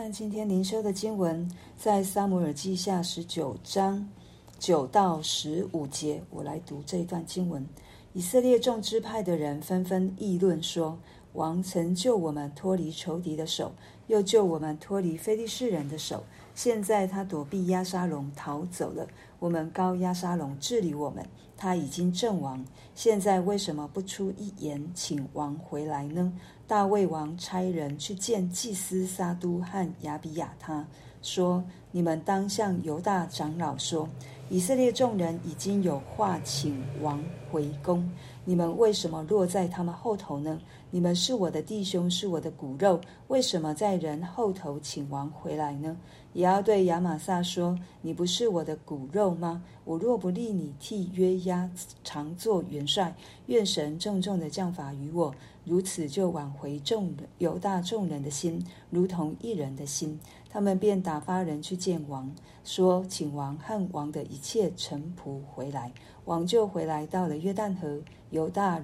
看今天灵修的经文，在撒母耳记下十九章九到十五节，我来读这一段经文。以色列众支派的人纷纷议论说：“王曾救我们脱离仇敌的手，又救我们脱离非利士人的手。现在他躲避押沙龙逃走了，我们高压沙龙治理我们。他已经阵亡，现在为什么不出一言，请王回来呢？”大卫王差人去见祭司撒都和亚比亚他，说：“你们当向犹大长老说。”以色列众人已经有话请王回宫，你们为什么落在他们后头呢？你们是我的弟兄，是我的骨肉，为什么在人后头请王回来呢？也要对亚玛撒说：你不是我的骨肉吗？我若不立你替约押常作元帅，愿神重重的降罚于我，如此就挽回众人犹大众人的心，如同一人的心。他们便打发人去见王，说：“请王和王的一切臣仆回来。”王就回来到了约旦河。犹大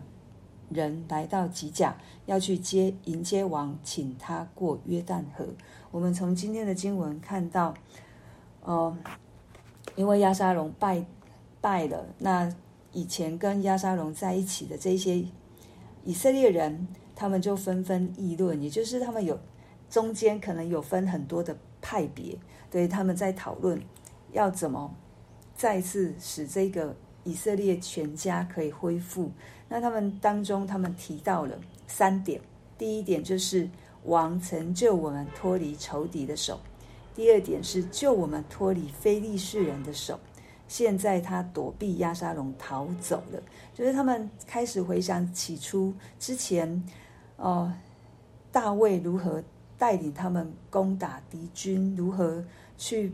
人来到吉甲，要去接迎接王，请他过约旦河。我们从今天的经文看到，呃，因为亚沙龙败败了，那以前跟亚沙龙在一起的这些以色列人，他们就纷纷议论，也就是他们有。中间可能有分很多的派别，对，他们在讨论要怎么再次使这个以色列全家可以恢复。那他们当中，他们提到了三点：第一点就是王曾救我们脱离仇敌的手；第二点是救我们脱离非利士人的手；现在他躲避亚沙龙逃走了。就是他们开始回想起初之前，哦、大卫如何。带领他们攻打敌军，如何去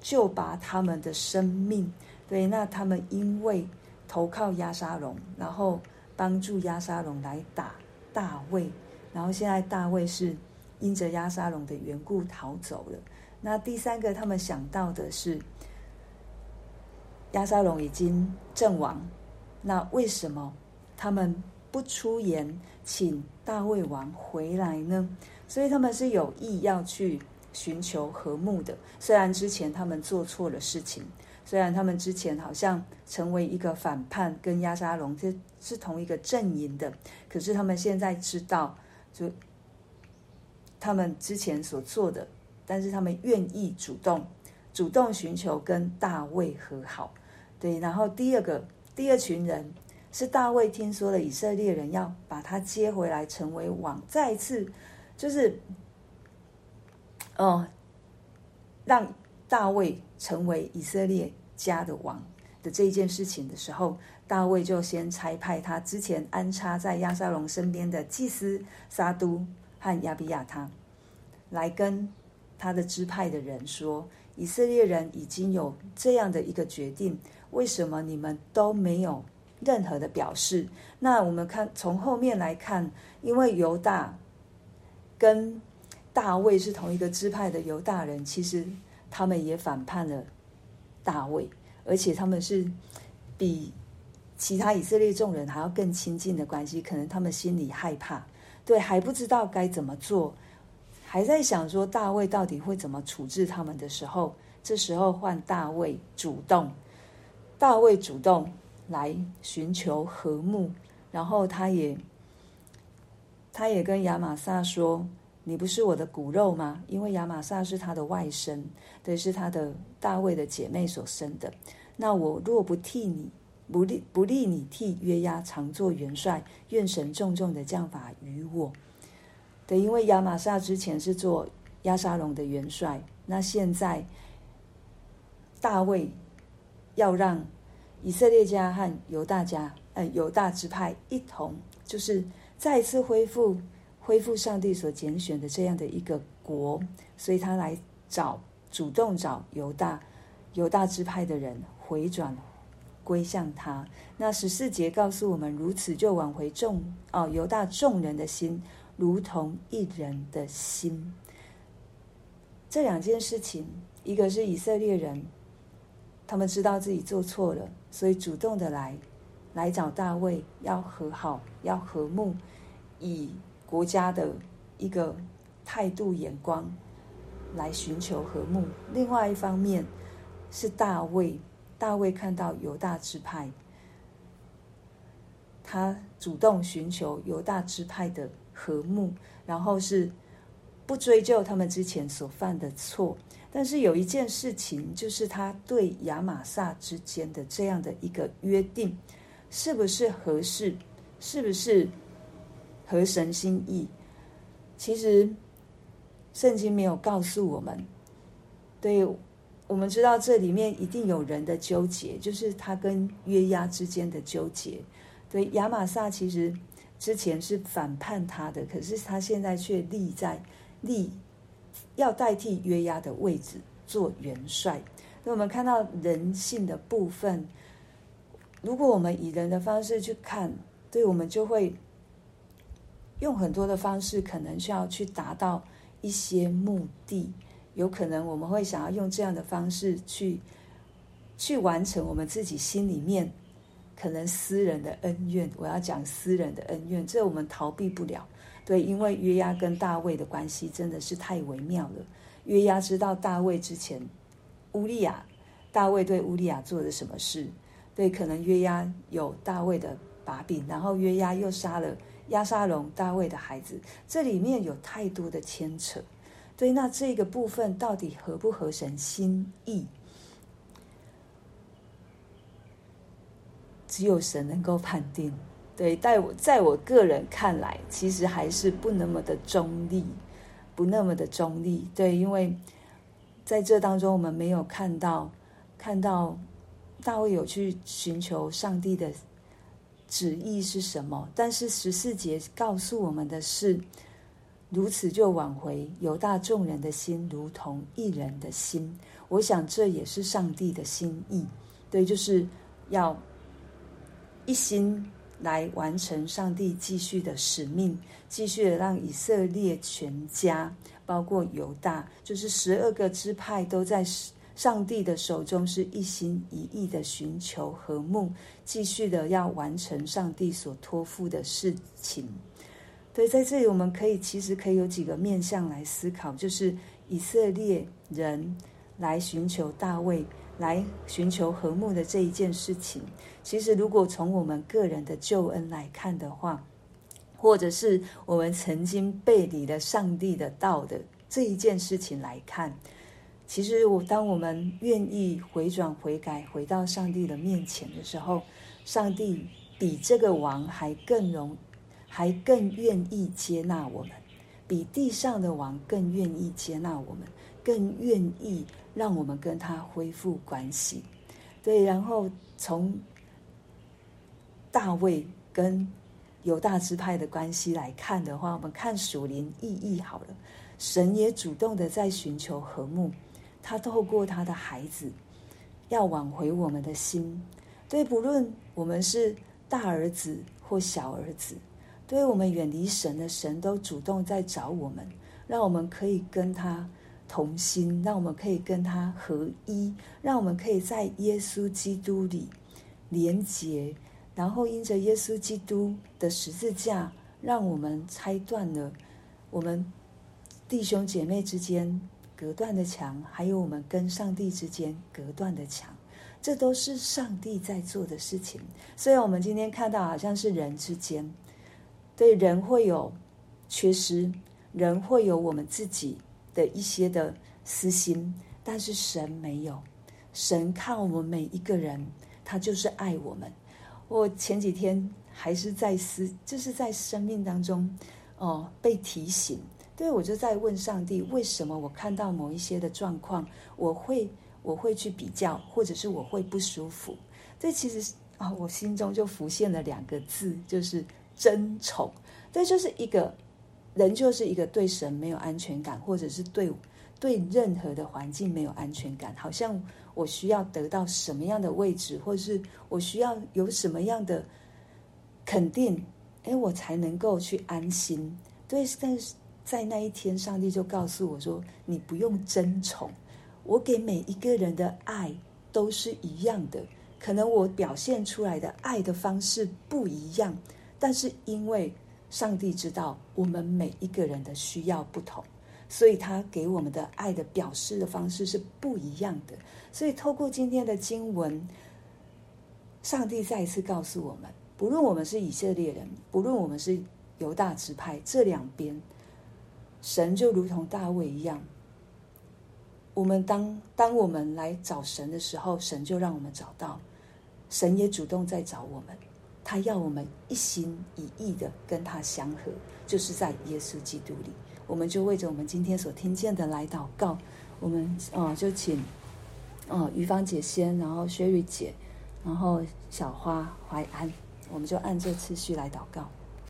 救拔他们的生命？对，那他们因为投靠亚沙龙，然后帮助亚沙龙来打大卫，然后现在大卫是因着亚沙龙的缘故逃走了。那第三个，他们想到的是押沙龙已经阵亡，那为什么他们不出言请大卫王回来呢？所以他们是有意要去寻求和睦的，虽然之前他们做错了事情，虽然他们之前好像成为一个反叛，跟押沙龙这是同一个阵营的，可是他们现在知道，就他们之前所做的，但是他们愿意主动主动寻求跟大卫和好，对，然后第二个第二群人是大卫听说了以色列人要把他接回来成为王，再次。就是，哦，让大卫成为以色列家的王的这一件事情的时候，大卫就先差派他之前安插在亚沙龙身边的祭司撒都和亚比亚他，来跟他的支派的人说：以色列人已经有这样的一个决定，为什么你们都没有任何的表示？那我们看从后面来看，因为犹大。跟大卫是同一个支派的犹大人，其实他们也反叛了大卫，而且他们是比其他以色列众人还要更亲近的关系。可能他们心里害怕，对，还不知道该怎么做，还在想说大卫到底会怎么处置他们的时候，这时候换大卫主动，大卫主动来寻求和睦，然后他也。他也跟亚玛撒说：“你不是我的骨肉吗？因为亚玛撒是他的外甥，对，是他的大卫的姐妹所生的。那我若不替你，不立不立你替约押常作元帅，愿神重重的降罚于我。对，因为亚玛撒之前是做亚沙龙的元帅，那现在大卫要让以色列家和犹大家，呃，犹大支派一同，就是。”再一次恢复，恢复上帝所拣选的这样的一个国，所以他来找，主动找犹大，犹大支派的人回转归向他。那十四节告诉我们，如此就挽回众哦犹大众人的心，如同一人的心。这两件事情，一个是以色列人，他们知道自己做错了，所以主动的来。来找大卫，要和好，要和睦，以国家的一个态度眼光来寻求和睦；另外一方面是大卫，大卫看到犹大支派，他主动寻求犹大支派的和睦，然后是不追究他们之前所犯的错。但是有一件事情，就是他对亚玛撒之间的这样的一个约定，是不是合适？是不是合神心意？其实圣经没有告诉我们。对，我们知道这里面一定有人的纠结，就是他跟约押之间的纠结。对，亚玛撒其实之前是反叛他的，可是他现在却立在立。要代替约押的位置做元帅，那我们看到人性的部分，如果我们以人的方式去看，对，我们就会用很多的方式，可能需要去达到一些目的。有可能我们会想要用这样的方式去去完成我们自己心里面可能私人的恩怨。我要讲私人的恩怨，这我们逃避不了。对，因为约押跟大卫的关系真的是太微妙了。约押知道大卫之前乌利亚，大卫对乌利亚做了什么事？对，可能约押有大卫的把柄，然后约押又杀了押沙龙，大卫的孩子，这里面有太多的牵扯。对，那这个部分到底合不合神心意？只有神能够判定。对，在我在我个人看来，其实还是不那么的中立，不那么的中立。对，因为在这当中，我们没有看到看到大卫有去寻求上帝的旨意是什么。但是十四节告诉我们的是，如此就挽回犹大众人的心，如同一人的心。我想这也是上帝的心意。对，就是要一心。来完成上帝继续的使命，继续的让以色列全家，包括犹大，就是十二个支派，都在上帝的手中，是一心一意的寻求和睦，继续的要完成上帝所托付的事情。对，在这里我们可以其实可以有几个面向来思考，就是以色列人来寻求大卫。来寻求和睦的这一件事情，其实如果从我们个人的救恩来看的话，或者是我们曾经背离了上帝的道的这一件事情来看，其实我当我们愿意回转悔改，回到上帝的面前的时候，上帝比这个王还更容，还更愿意接纳我们，比地上的王更愿意接纳我们，更愿意。让我们跟他恢复关系，对。然后从大卫跟犹大支派的关系来看的话，我们看属灵意义好了。神也主动的在寻求和睦，他透过他的孩子要挽回我们的心。对，不论我们是大儿子或小儿子，对我们远离神的神都主动在找我们，让我们可以跟他。同心，让我们可以跟他合一，让我们可以在耶稣基督里连结，然后因着耶稣基督的十字架，让我们拆断了我们弟兄姐妹之间隔断的墙，还有我们跟上帝之间隔断的墙，这都是上帝在做的事情。虽然我们今天看到好像是人之间，对人会有缺失，人会有我们自己。的一些的私心，但是神没有，神看我们每一个人，他就是爱我们。我前几天还是在思，就是在生命当中，哦，被提醒，对，我就在问上帝，为什么我看到某一些的状况，我会我会去比较，或者是我会不舒服？这其实啊，我心中就浮现了两个字，就是争宠。这就是一个。人就是一个对神没有安全感，或者是对对任何的环境没有安全感，好像我需要得到什么样的位置，或者是我需要有什么样的肯定，哎，我才能够去安心。对，但是在那一天，上帝就告诉我说：“你不用争宠，我给每一个人的爱都是一样的。可能我表现出来的爱的方式不一样，但是因为……”上帝知道我们每一个人的需要不同，所以他给我们的爱的表示的方式是不一样的。所以透过今天的经文，上帝再一次告诉我们：不论我们是以色列人，不论我们是犹大支派，这两边，神就如同大卫一样。我们当当我们来找神的时候，神就让我们找到；神也主动在找我们，他要我们一心一意的跟他相合，就是在耶稣基督里。我们就为着我们今天所听见的来祷告。我们哦，就请哦，于芳姐先，然后薛玉姐，然后小花淮安，我们就按这次序来祷告。